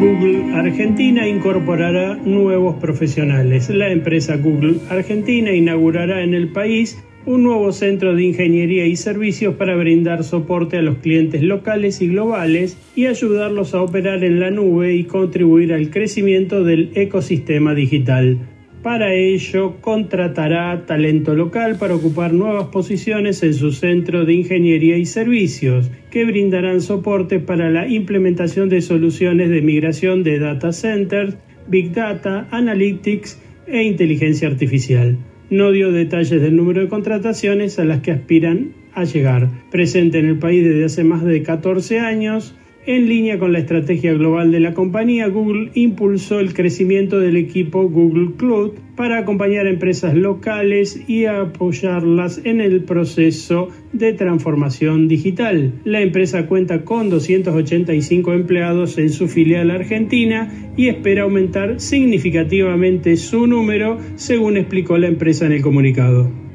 Google Argentina incorporará nuevos profesionales. La empresa Google Argentina inaugurará en el país un nuevo centro de ingeniería y servicios para brindar soporte a los clientes locales y globales y ayudarlos a operar en la nube y contribuir al crecimiento del ecosistema digital. Para ello, contratará talento local para ocupar nuevas posiciones en su centro de ingeniería y servicios, que brindarán soporte para la implementación de soluciones de migración de data centers, big data, analytics e inteligencia artificial. No dio detalles del número de contrataciones a las que aspiran a llegar. Presente en el país desde hace más de 14 años, en línea con la estrategia global de la compañía, Google impulsó el crecimiento del equipo Google Cloud para acompañar a empresas locales y apoyarlas en el proceso de transformación digital. La empresa cuenta con 285 empleados en su filial argentina y espera aumentar significativamente su número, según explicó la empresa en el comunicado.